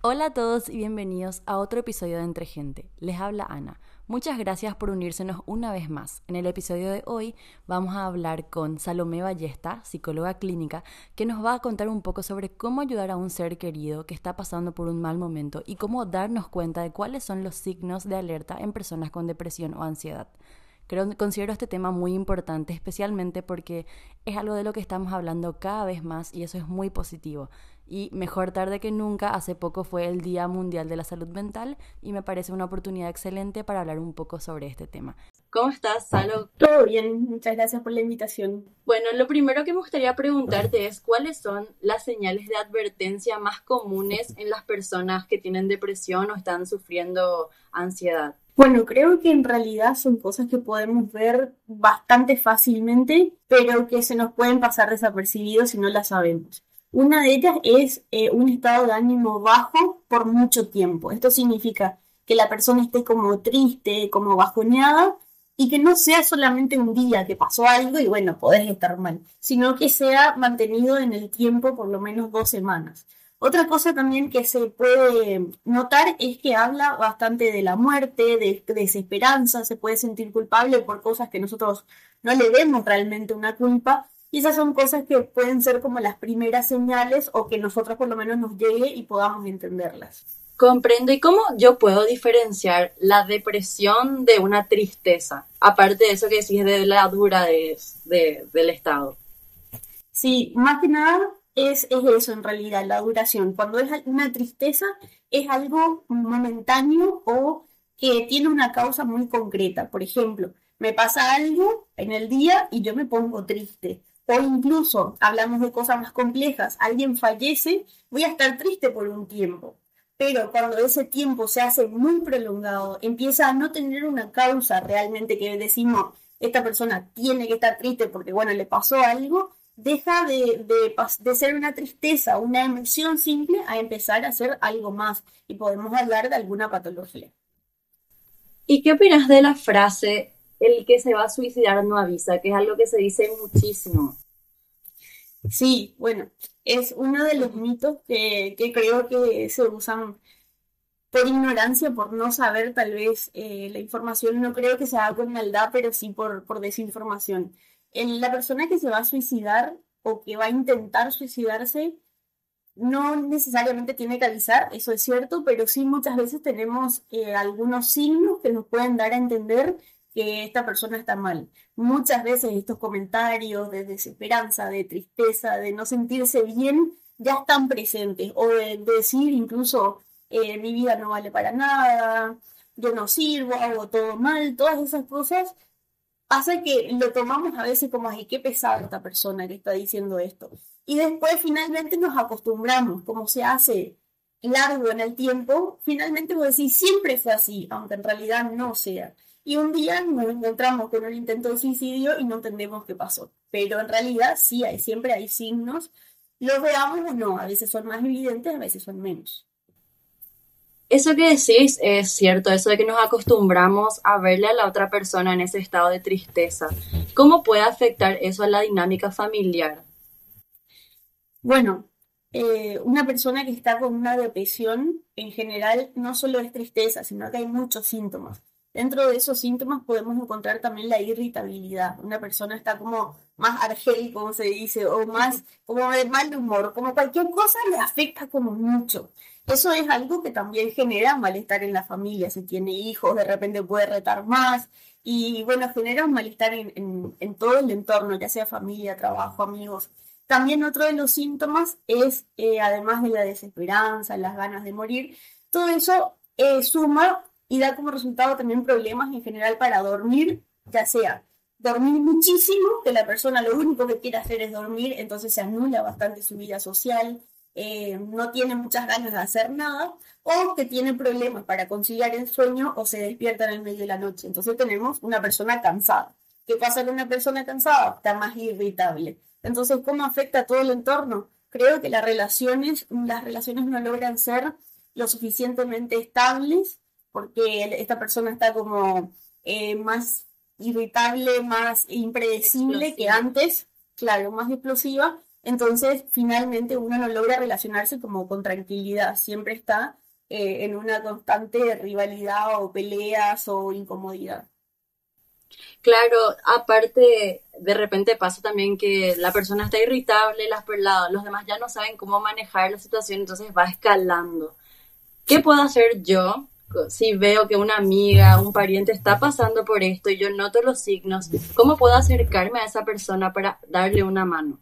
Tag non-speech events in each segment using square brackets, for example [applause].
Hola a todos y bienvenidos a otro episodio de Entre Gente. Les habla Ana. Muchas gracias por unírsenos una vez más. En el episodio de hoy vamos a hablar con Salomé Ballesta, psicóloga clínica, que nos va a contar un poco sobre cómo ayudar a un ser querido que está pasando por un mal momento y cómo darnos cuenta de cuáles son los signos de alerta en personas con depresión o ansiedad. Creo, considero este tema muy importante, especialmente porque es algo de lo que estamos hablando cada vez más y eso es muy positivo. Y mejor tarde que nunca, hace poco fue el Día Mundial de la Salud Mental y me parece una oportunidad excelente para hablar un poco sobre este tema. ¿Cómo estás, Salo? Todo bien, muchas gracias por la invitación. Bueno, lo primero que me gustaría preguntarte es cuáles son las señales de advertencia más comunes en las personas que tienen depresión o están sufriendo ansiedad. Bueno, creo que en realidad son cosas que podemos ver bastante fácilmente, pero que se nos pueden pasar desapercibidos si no las sabemos. Una de ellas es eh, un estado de ánimo bajo por mucho tiempo. Esto significa que la persona esté como triste, como bajoneada, y que no sea solamente un día que pasó algo y bueno, podés estar mal, sino que sea mantenido en el tiempo por lo menos dos semanas. Otra cosa también que se puede notar es que habla bastante de la muerte, de, desesperanza, se puede sentir culpable por cosas que nosotros no le vemos realmente una culpa, y esas son cosas que pueden ser como las primeras señales o que nosotros por lo menos nos llegue y podamos entenderlas. Comprendo. ¿Y cómo yo puedo diferenciar la depresión de una tristeza? Aparte de eso que decís de la dura del estado. Sí, más que nada es, es, eso en realidad, la duración. Cuando es una tristeza es algo momentáneo o que tiene una causa muy concreta. Por ejemplo, me pasa algo en el día y yo me pongo triste. O incluso hablamos de cosas más complejas, alguien fallece, voy a estar triste por un tiempo. Pero cuando ese tiempo se hace muy prolongado, empieza a no tener una causa realmente que decimos, esta persona tiene que estar triste porque, bueno, le pasó algo, deja de, de, ser una tristeza, una emoción simple, a empezar a ser algo más. Y podemos hablar de alguna patología. ¿Y qué opinas de la frase, el que se va a suicidar no avisa, que es algo que se dice muchísimo. Sí, bueno, es uno de los mitos que, creo que se usan por ignorancia, por no saber tal vez eh, la información, no creo que sea con maldad, pero sí por, por desinformación. En la persona que se va a suicidar o que va a intentar suicidarse, no necesariamente tiene que avisar, eso es cierto, pero sí muchas veces tenemos eh, algunos signos que nos pueden dar a entender que esta persona está mal. Muchas veces estos comentarios de desesperanza, de tristeza, de no sentirse bien, ya están presentes. O de, decir incluso, eh, mi vida no vale para nada, yo no sirvo, hago todo mal, todas esas cosas hace que lo tomamos a veces como, ay, qué pesada esta persona que está diciendo esto. Y después finalmente nos acostumbramos, como se hace largo en el tiempo, finalmente vos decís, siempre fue así, aunque en realidad no sea y un día nos encontramos con un intento de suicidio y no entendemos qué pasó. Pero en realidad sí hay, siempre hay signos, los veamos o no, a veces son más evidentes, a veces son menos. Eso que decís es cierto, eso de que nos acostumbramos a verle a la otra persona en ese estado de tristeza. ¿Cómo puede afectar eso a la dinámica familiar? Bueno, eh, una persona que está con una depresión en general no solo es tristeza, sino que hay muchos síntomas. Dentro de esos síntomas podemos encontrar también la irritabilidad. Una persona está como más argel, como se dice, o más como de mal humor, como cualquier cosa le afecta como mucho. Eso es algo que también genera malestar en la familia. Si tiene hijos, de repente puede retar más. Y bueno, genera un malestar en, en, todo el entorno, ya sea familia, trabajo, amigos. También otro de los síntomas es, eh, además de la desesperanza, las ganas de morir, todo eso eh, suma y da como resultado también problemas en general para dormir, ya sea dormir muchísimo, que la persona lo único que quiere hacer es dormir, entonces se anula bastante su vida social, eh, no tiene muchas ganas de hacer nada, o que tiene problemas para conciliar el sueño o se despierta en el medio de la noche. Entonces tenemos una persona cansada. ¿Qué pasa con una persona cansada? Está más irritable. Entonces, ¿cómo afecta todo el entorno? Creo que las relaciones, las relaciones no logran ser lo suficientemente estables porque esta persona está como eh, más irritable, más impredecible que antes, claro, más explosiva, Entonces, finalmente uno no logra relacionarse como con tranquilidad, siempre está eh, en una constante rivalidad o peleas o incomodidad. Claro, aparte, de repente pasa también que la persona está irritable, las, los demás ya no saben cómo manejar la situación, entonces va escalando. ¿Qué puedo hacer yo si veo que una amiga, un pariente está pasando por esto y yo noto los signos? ¿Cómo puedo acercarme a esa persona para darle una mano?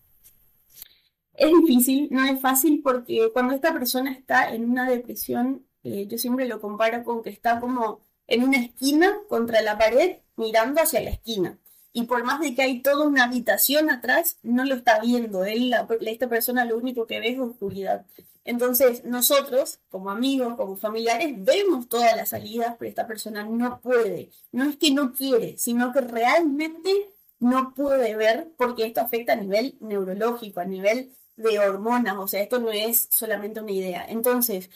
Es difícil, no es fácil porque cuando esta persona está en una depresión, eh, yo siempre lo comparo con que está como en una esquina contra la pared mirando hacia la esquina. Y por más de que hay toda una habitación atrás, no lo está viendo. Él, esta persona lo único que ve es oscuridad. Entonces, nosotros, como amigos, como familiares, vemos todas las salidas, pero esta persona no puede. No es que no quiere, sino que realmente no puede ver porque esto afecta a nivel neurológico, a nivel de hormonas. O sea, esto no es solamente una idea. Entonces,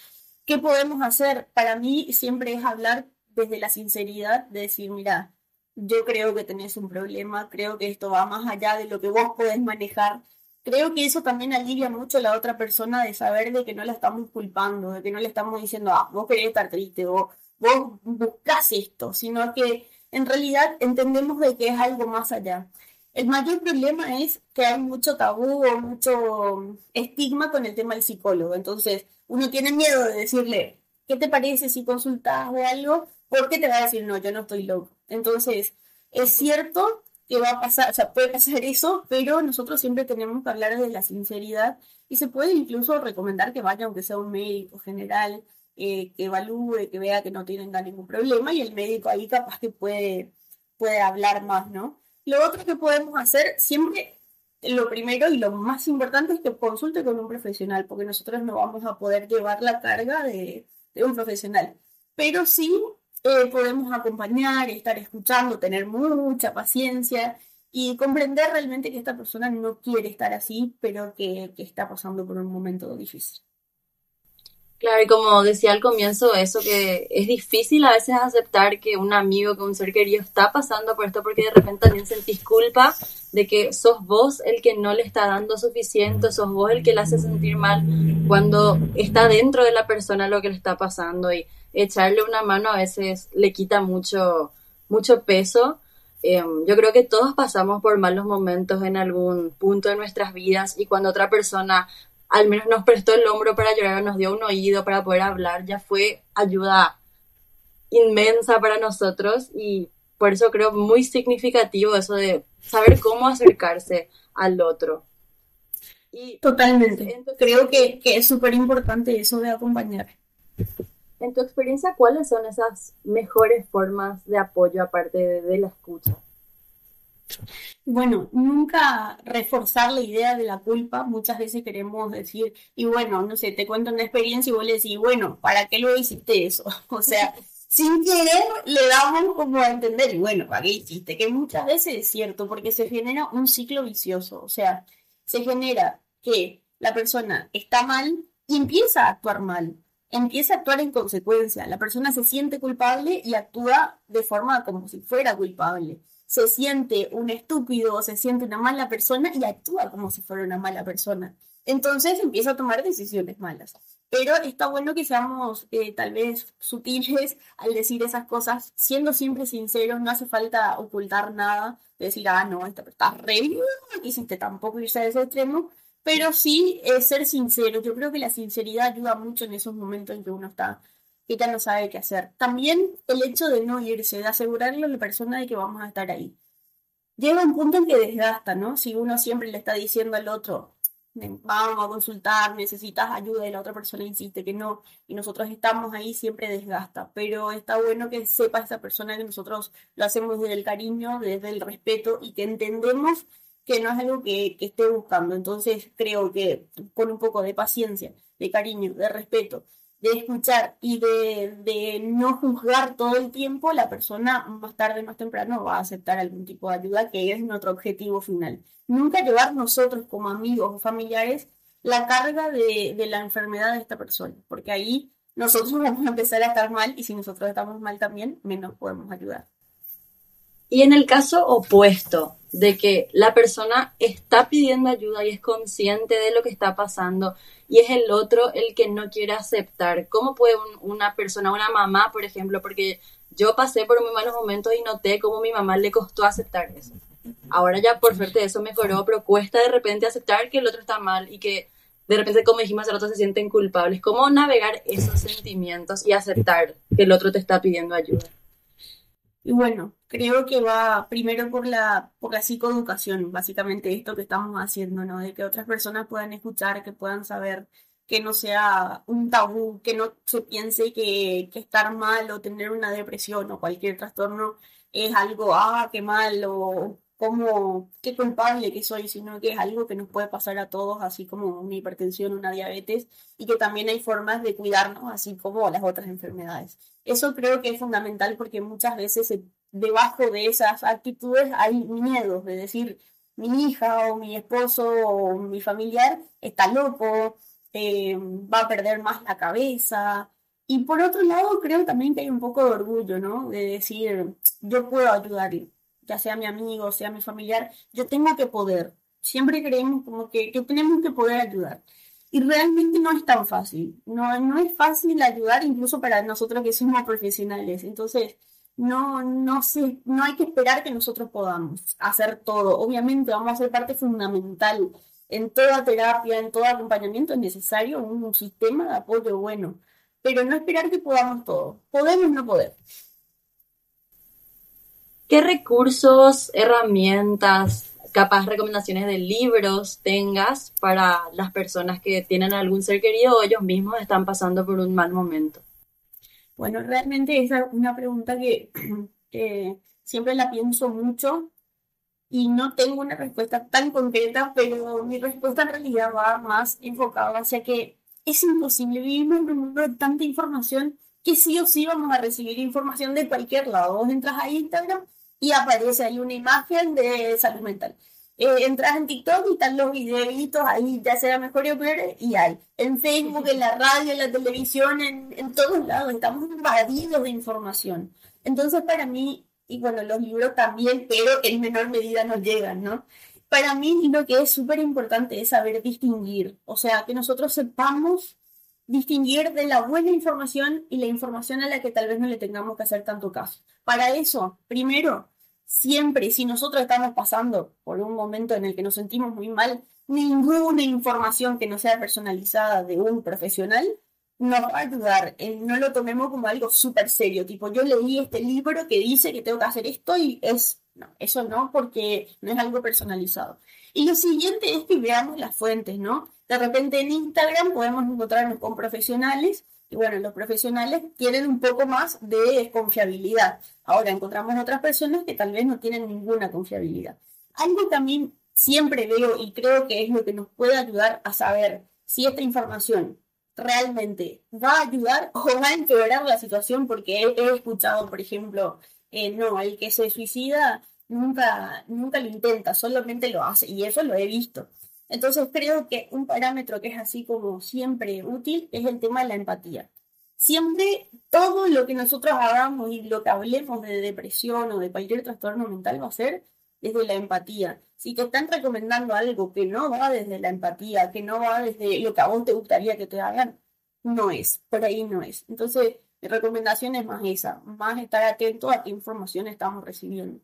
¿qué podemos hacer? Para mí siempre es hablar desde la sinceridad, de decir, mira, yo creo que tenés un problema, creo que esto va más allá de lo que vos podés manejar. Creo que eso también alivia mucho a la otra persona de saber de que no la estamos culpando, de que no le estamos diciendo, ah, vos querés estar triste o vos buscás esto, sino que en realidad entendemos de que es algo más allá. El mayor problema es que hay mucho tabú o mucho estigma con el tema del psicólogo. Entonces, uno tiene miedo de decirle, ¿qué te parece si consultas o algo? Porque te va a decir, no, yo no estoy loco. Entonces, es cierto que va a pasar, o sea, puede pasar eso, pero nosotros siempre tenemos que hablar de la sinceridad y se puede incluso recomendar que vaya, aunque sea un médico general, eh, que evalúe, que vea que no tienen ningún problema y el médico ahí capaz que puede, puede hablar más, ¿no? Lo otro que podemos hacer, siempre lo primero y lo más importante es que consulte con un profesional, porque nosotros no vamos a poder llevar la carga de, de un profesional. Pero sí eh, podemos acompañar, estar escuchando, tener mucha paciencia y comprender realmente que esta persona no quiere estar así, pero que, que está pasando por un momento difícil. Claro, y como decía al comienzo, eso que es difícil a veces aceptar que un amigo, que un ser querido está pasando por esto porque de repente también sentís culpa de que sos vos el que no le está dando suficiente, sos vos el que le hace sentir mal cuando está dentro de la persona lo que le está pasando y echarle una mano a veces le quita mucho, mucho peso. Em, yo creo que todos pasamos por malos momentos en algún punto de nuestras vidas y cuando otra persona al menos nos prestó el hombro para llorar, nos dio un oído para poder hablar, ya fue ayuda inmensa para nosotros y por eso creo muy significativo eso de saber cómo acercarse al otro. Y Totalmente. creo que, que es súper importante eso de acompañar. En tu experiencia, ¿cuáles son esas mejores formas de apoyo aparte de, la escucha? Bueno, nunca reforzar la idea de la culpa. Muchas veces queremos decir, y bueno, no sé, te cuento una experiencia y vos le decís, bueno, ¿para qué lo hiciste eso? [laughs] O sea, sin querer le damos como a entender, y bueno, ¿para qué hiciste? Que muchas veces es cierto, porque se genera un ciclo vicioso. O sea, se genera que la persona está mal y empieza a actuar mal empieza a actuar en consecuencia. La persona se siente culpable y actúa de forma como si fuera culpable. Se siente un estúpido, se siente una mala persona y actúa como si fuera una mala persona. Entonces empieza a tomar decisiones malas. Pero está bueno que seamos eh, tal vez sutiles al decir esas cosas, siendo siempre sinceros, no hace falta ocultar nada, decir, ah, no, esta está re hiciste tampoco irse a ese extremo, pero sí eh, ser sincero. Yo creo que la sinceridad ayuda mucho en esos momentos en que uno está, que ya no sabe qué hacer. También el hecho de no irse, de asegurarle a la persona de que vamos a estar ahí. Llega un punto en que desgasta, ¿no? Si uno siempre le está diciendo al otro, vamos a consultar, necesitas ayuda y la otra persona insiste que no, y nosotros estamos ahí, siempre desgasta. Pero está bueno que sepa esa persona que nosotros lo hacemos desde el cariño, desde el respeto y que entendemos que no es algo que, esté buscando. Entonces creo que con un poco de paciencia, de cariño, de respeto, de escuchar y de, no juzgar todo el tiempo, la persona más tarde, más temprano va a aceptar algún tipo de ayuda que es nuestro objetivo final. Nunca llevar nosotros como amigos o familiares la carga de, la enfermedad de esta persona, porque ahí nosotros [laughs] vamos a empezar a estar mal y si nosotros estamos mal también, menos podemos ayudar. Y en el caso opuesto, de que la persona está pidiendo ayuda y es consciente de lo que está pasando y es el otro el que no quiere aceptar. ¿Cómo puede una persona, una mamá, por ejemplo, porque yo pasé por muy malos momentos y noté cómo mi mamá le costó aceptar eso? Ahora ya por suerte eso mejoró, pero cuesta de repente aceptar que el otro está mal y que de repente, como dijimos hace rato, se sienten culpables. ¿Cómo navegar esos sentimientos y aceptar que el otro te está pidiendo ayuda? Y bueno, creo que va primero por la, por la psicoeducación, básicamente esto que estamos haciendo, ¿no? De que otras personas puedan escuchar, que puedan saber, que no sea un tabú, que no se piense que, que estar mal o tener una depresión o cualquier trastorno es algo, ah, qué mal, o como qué culpable que soy, sino que es algo que nos puede pasar a todos, así como una hipertensión, una diabetes, y que también hay formas de cuidarnos, así como las otras enfermedades. Eso creo que es fundamental porque muchas veces debajo de esas actitudes hay miedos de decir, mi hija o mi esposo o mi familiar está loco, eh, va a perder más la cabeza. Y por otro lado, creo también que hay un poco de orgullo, ¿no? De decir, yo puedo ayudarle ya sea mi amigo, sea mi familiar, yo tengo que poder. Siempre creemos como que, tenemos que poder ayudar. Y realmente no es tan fácil. No, no es fácil ayudar incluso para nosotros que somos profesionales. Entonces, no, no, sé, no hay que esperar que nosotros podamos hacer todo. Obviamente vamos a ser parte fundamental. En toda terapia, en todo acompañamiento es necesario un sistema de apoyo bueno. Pero no esperar que podamos todo. Podemos no poder. ¿Qué recursos, herramientas, capaz recomendaciones de libros tengas para las personas que tienen algún ser querido o ellos mismos están pasando por un mal momento? Bueno, realmente es una pregunta [clears throat] que, siempre la pienso mucho y no tengo una respuesta tan concreta, pero mi respuesta en realidad va más enfocada hacia que es imposible, vivimos en un mundo de tanta información que sí o sí vamos a recibir información de cualquier lado. Vos entras a Instagram y aparece ahí una imagen de salud mental. Eh, entras en TikTok y están los videitos ahí, ya sea mejor y peor, y hay. En Facebook, en la radio, en la televisión, en, en todos lados, estamos invadidos de información. Entonces, para mí, y bueno, los libros también, pero en menor medida nos llegan, ¿no? Para mí lo que es súper importante es saber distinguir, o sea, que nosotros sepamos distinguir de la buena información y la información a la que tal vez no le tengamos que hacer tanto caso. Para eso, primero, siempre, si nosotros estamos pasando por un momento en el que nos sentimos muy mal, ninguna información que no sea personalizada de un profesional nos va a ayudar. no lo tomemos como algo súper serio, tipo, yo leí este libro que dice que tengo que hacer esto y es, no, eso no, porque no es algo personalizado. Y lo siguiente es que veamos las fuentes, ¿no? De repente en Instagram podemos encontrarnos con profesionales y bueno, los profesionales tienen un poco más de confiabilidad. Ahora encontramos otras personas que tal vez no tienen ninguna confiabilidad. Algo también siempre veo y creo que es lo que nos puede ayudar a saber si esta información realmente va a ayudar o va a empeorar la situación, porque he, escuchado, por ejemplo, eh, no, el que se suicida nunca, nunca lo intenta, solamente lo hace, y eso lo he visto. Entonces creo que un parámetro que es así como siempre útil es el tema de la empatía. Siempre todo lo que nosotros hagamos y lo que hablemos de depresión o de cualquier trastorno mental va a ser desde la empatía. Si te están recomendando algo que no va desde la empatía, que no va desde lo que a vos te gustaría que te hagan, no es, por ahí no es. Entonces, mi recomendación es más esa, más estar atento a qué información estamos recibiendo.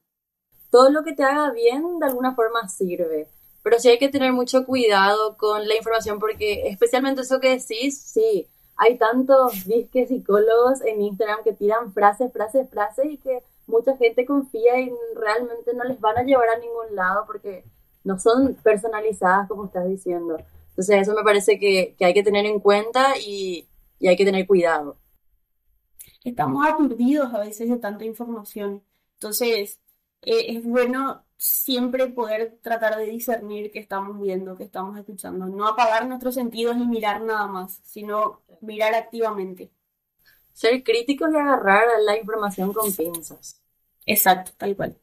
Todo lo que te haga bien de alguna forma sirve. Pero sí hay que tener mucho cuidado con la información porque especialmente eso que decís, sí, hay tantos disques psicólogos en Instagram que tiran frases, frases, frases y que mucha gente confía y realmente no les van a llevar a ningún lado porque no son personalizadas como estás diciendo. Entonces eso me parece que, hay que tener en cuenta y, y hay que tener cuidado. Estamos aturdidos a veces de tanta información. Entonces, eh, es bueno siempre poder tratar de discernir qué estamos viendo, qué estamos escuchando. No apagar nuestros sentidos y mirar nada más, sino mirar activamente. Ser críticos y agarrar la información con pinzas. Exacto, tal cual.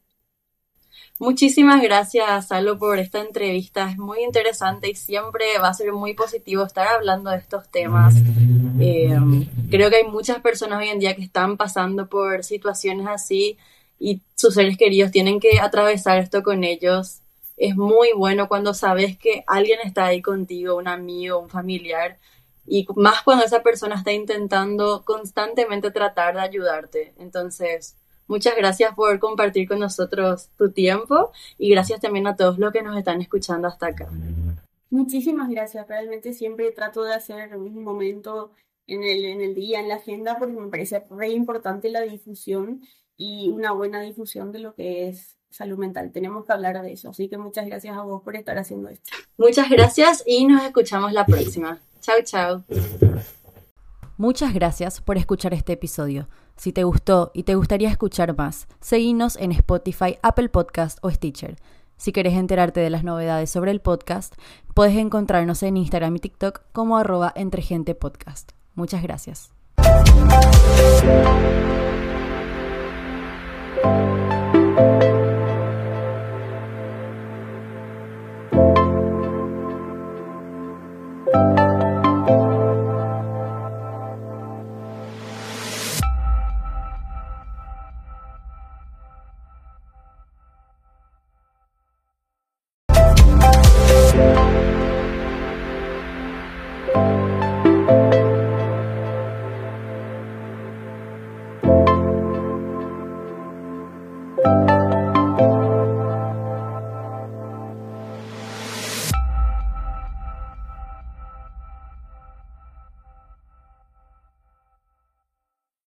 Muchísimas gracias, Salo, por esta entrevista. Es muy interesante y siempre va a ser muy positivo estar hablando de estos temas. Eh, creo que hay muchas personas hoy en día que están pasando por situaciones así y sus seres queridos tienen que atravesar esto con ellos. Es muy bueno cuando sabes que alguien está ahí contigo, un amigo, un familiar, y más cuando esa persona está intentando constantemente tratar de ayudarte. Entonces, muchas gracias por compartir con nosotros tu tiempo y gracias también a todos los que nos están escuchando hasta acá. Muchísimas gracias. Realmente siempre trato de hacer un momento en el, en el día, en la agenda, porque me parece re importante la difusión y una buena difusión de lo que es salud mental. Tenemos que hablar de eso. Así que muchas gracias a vos por estar haciendo esto. Muchas gracias y nos escuchamos la próxima. Chao, chao. Muchas gracias por escuchar este episodio. Si te gustó y te gustaría escuchar más, seguinos en Spotify, Apple Podcast o Stitcher. Si quieres enterarte de las novedades sobre el podcast, puedes encontrarnos en Instagram y TikTok como arroba entregentepodcast. Muchas gracias. Thank you.